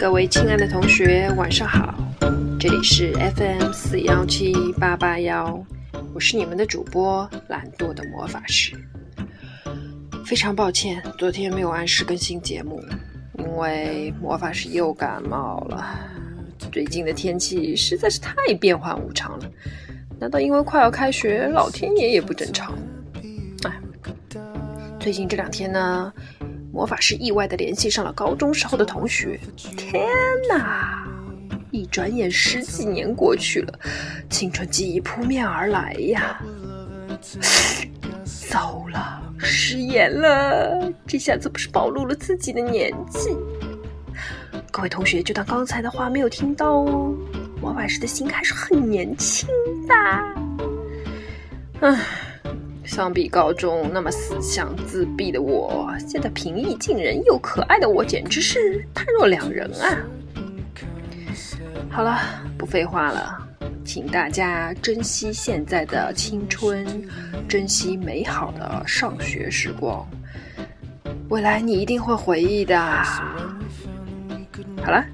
各位亲爱的同学，晚上好！这里是 FM 四幺七八八幺，我是你们的主播懒惰的魔法师。非常抱歉，昨天没有按时更新节目，因为魔法师又感冒了。最近的天气实在是太变幻无常了，难道因为快要开学，老天爷也不正常？哎，最近这两天呢？魔法师意外的联系上了高中时候的同学，天哪！一转眼十几年过去了，青春记忆扑面而来呀！糟了，失言了，这下子不是暴露了自己的年纪？各位同学就当刚才的话没有听到哦，魔法师的心还是很年轻的。唉。相比高中那么死相自闭的我，现在平易近人又可爱的我，简直是判若两人啊！好了，不废话了，请大家珍惜现在的青春，珍惜美好的上学时光，未来你一定会回忆的。好了，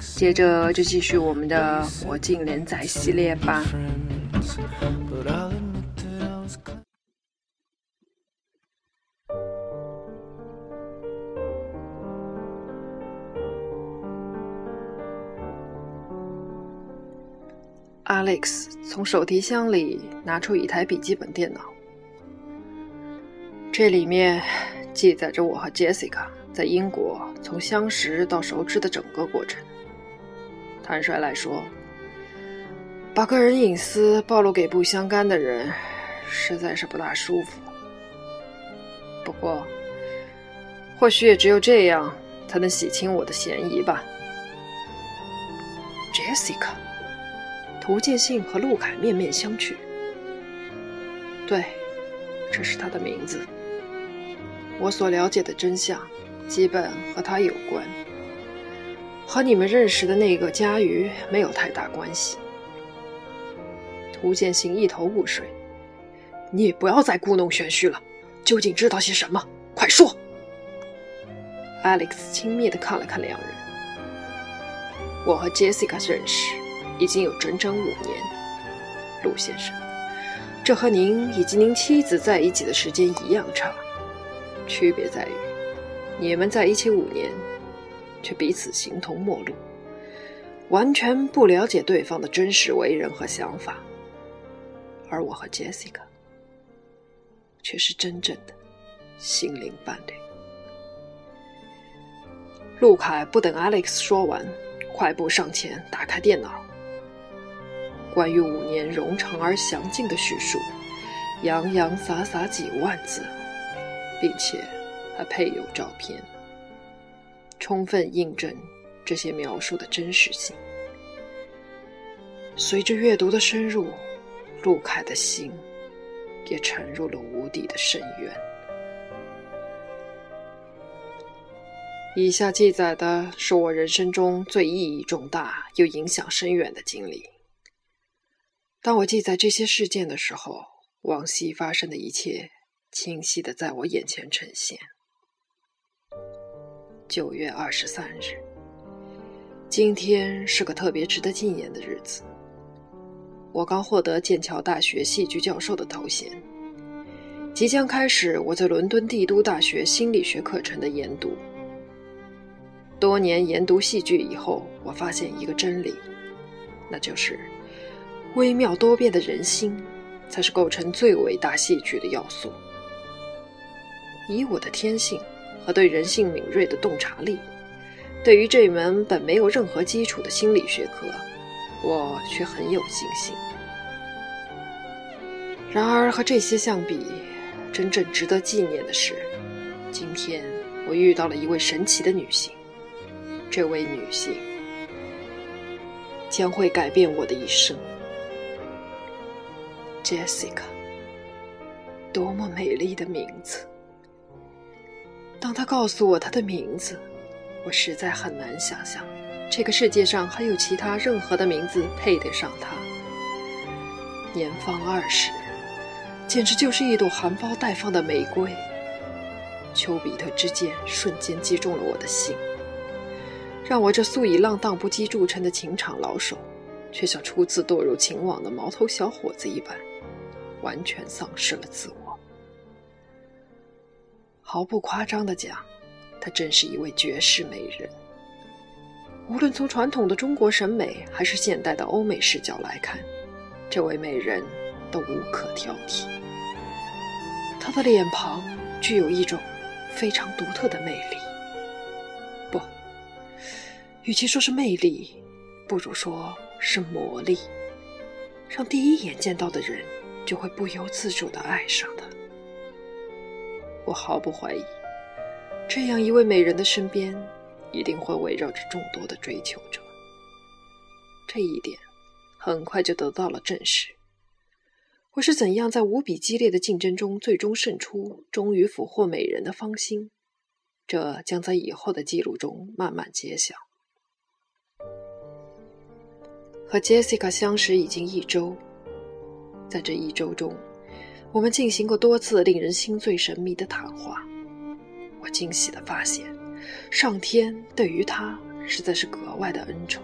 接着就继续我们的魔镜连载系列吧。Alex 从手提箱里拿出一台笔记本电脑，这里面记载着我和 Jessica 在英国从相识到熟知的整个过程。坦率来说，把个人隐私暴露给不相干的人，实在是不大舒服。不过，或许也只有这样，才能洗清我的嫌疑吧，Jessica。涂建信和陆凯面面相觑。对，这是他的名字。我所了解的真相，基本和他有关，和你们认识的那个佳瑜没有太大关系。涂建信一头雾水。你不要再故弄玄虚了，究竟知道些什么？快说！Alex 轻蔑地看了看两人。我和 Jessica 认识。已经有整整五年，陆先生，这和您以及您妻子在一起的时间一样长，区别在于，你们在一起五年，却彼此形同陌路，完全不了解对方的真实为人和想法，而我和 Jessica，却是真正的心灵伴侣。陆凯不等 Alex 说完，快步上前打开电脑。关于五年冗长而详尽的叙述，洋洋洒洒几万字，并且还配有照片，充分印证这些描述的真实性。随着阅读的深入，陆凯的心也沉入了无底的深渊。以下记载的是我人生中最意义重大又影响深远的经历。当我记载这些事件的时候，往昔发生的一切清晰的在我眼前呈现。九月二十三日，今天是个特别值得纪念的日子。我刚获得剑桥大学戏剧教授的头衔，即将开始我在伦敦帝都大学心理学课程的研读。多年研读戏剧以后，我发现一个真理，那就是。微妙多变的人心，才是构成最伟大戏剧的要素。以我的天性和对人性敏锐的洞察力，对于这门本没有任何基础的心理学科，我却很有信心。然而和这些相比，真正值得纪念的是，今天我遇到了一位神奇的女性。这位女性将会改变我的一生。Jessica，多么美丽的名字！当他告诉我他的名字，我实在很难想象，这个世界上还有其他任何的名字配得上他。年方二十，简直就是一朵含苞待放的玫瑰。丘比特之箭瞬间击中了我的心，让我这素以浪荡不羁著称的情场老手，却像初次堕入情网的毛头小伙子一般，完全丧失了自我。毫不夸张的讲，她真是一位绝世美人。无论从传统的中国审美，还是现代的欧美视角来看，这位美人都无可挑剔。她的脸庞具有一种非常独特的魅力。不，与其说是魅力，不如说是魔力，让第一眼见到的人就会不由自主的爱上她。我毫不怀疑，这样一位美人的身边。一定会围绕着众多的追求者，这一点很快就得到了证实。我是怎样在无比激烈的竞争中最终胜出，终于俘获美人的芳心？这将在以后的记录中慢慢揭晓。和 Jessica 相识已经一周，在这一周中，我们进行过多次令人心醉神迷的谈话。我惊喜的发现。上天对于她实在是格外的恩宠，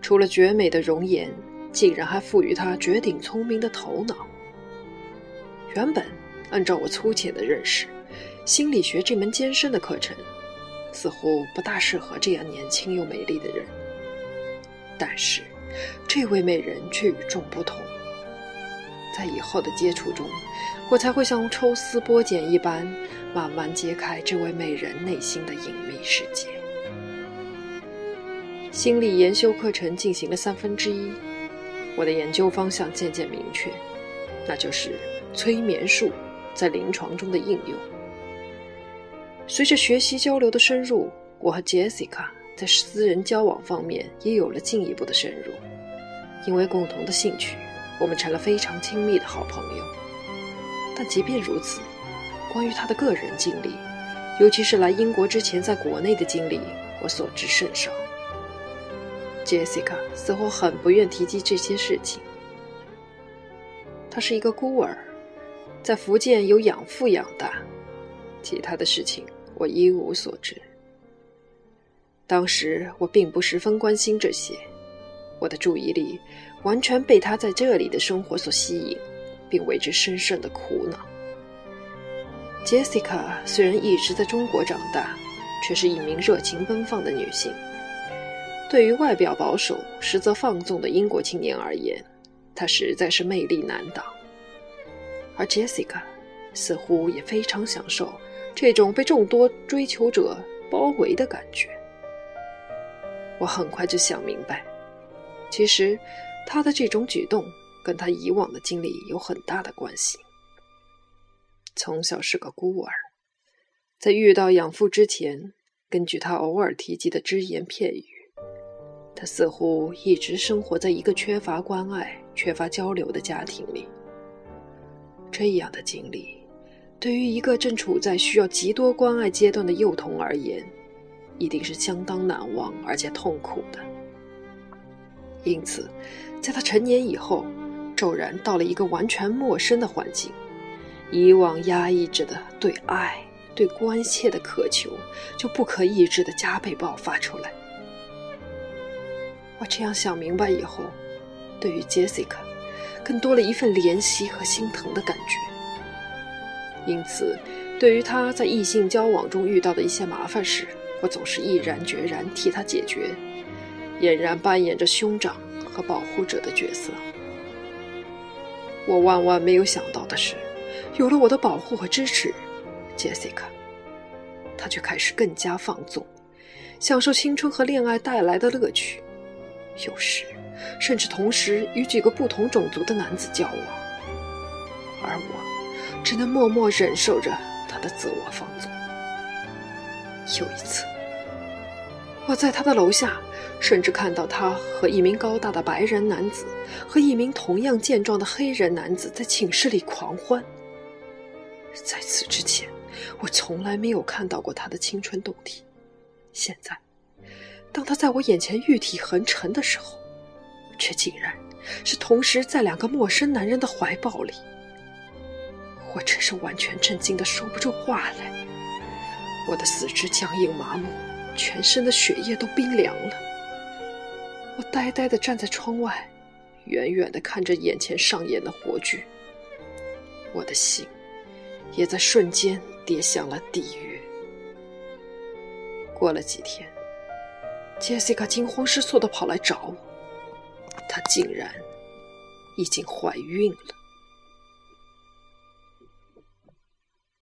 除了绝美的容颜，竟然还赋予她绝顶聪明的头脑。原本按照我粗浅的认识，心理学这门艰深的课程似乎不大适合这样年轻又美丽的人。但是，这位美人却与众不同。在以后的接触中，我才会像抽丝剥茧一般。慢慢揭开这位美人内心的隐秘世界。心理研修课程进行了三分之一，我的研究方向渐渐明确，那就是催眠术在临床中的应用。随着学习交流的深入，我和 Jessica 在私人交往方面也有了进一步的深入。因为共同的兴趣，我们成了非常亲密的好朋友。但即便如此，关于他的个人经历，尤其是来英国之前在国内的经历，我所知甚少。Jessica 似乎很不愿提及这些事情。她是一个孤儿，在福建由养父养大，其他的事情我一无所知。当时我并不十分关心这些，我的注意力完全被他在这里的生活所吸引，并为之深深的苦恼。Jessica 虽然一直在中国长大，却是一名热情奔放的女性。对于外表保守、实则放纵的英国青年而言，她实在是魅力难挡。而 Jessica 似乎也非常享受这种被众多追求者包围的感觉。我很快就想明白，其实他的这种举动跟他以往的经历有很大的关系。从小是个孤儿，在遇到养父之前，根据他偶尔提及的只言片语，他似乎一直生活在一个缺乏关爱、缺乏交流的家庭里。这样的经历，对于一个正处在需要极多关爱阶段的幼童而言，一定是相当难忘而且痛苦的。因此，在他成年以后，骤然到了一个完全陌生的环境。以往压抑着的对爱、对关切的渴求，就不可抑制的加倍爆发出来。我这样想明白以后，对于 Jessica，更多了一份怜惜和心疼的感觉。因此，对于他在异性交往中遇到的一些麻烦事，我总是毅然决然替他解决，俨然扮演着兄长和保护者的角色。我万万没有想到的是。有了我的保护和支持，Jessica，她却开始更加放纵，享受青春和恋爱带来的乐趣，有时甚至同时与几个不同种族的男子交往，而我只能默默忍受着他的自我放纵。有一次，我在他的楼下，甚至看到他和一名高大的白人男子和一名同样健壮的黑人男子在寝室里狂欢。在此之前，我从来没有看到过他的青春动体。现在，当他在我眼前玉体横陈的时候，却竟然是同时在两个陌生男人的怀抱里。我真是完全震惊的说不出话来，我的四肢僵硬麻木，全身的血液都冰凉了。我呆呆地站在窗外，远远地看着眼前上演的活剧。我的心也在瞬间跌向了地狱。过了几天，杰西卡惊慌失措地跑来找我，她竟然已经怀孕了。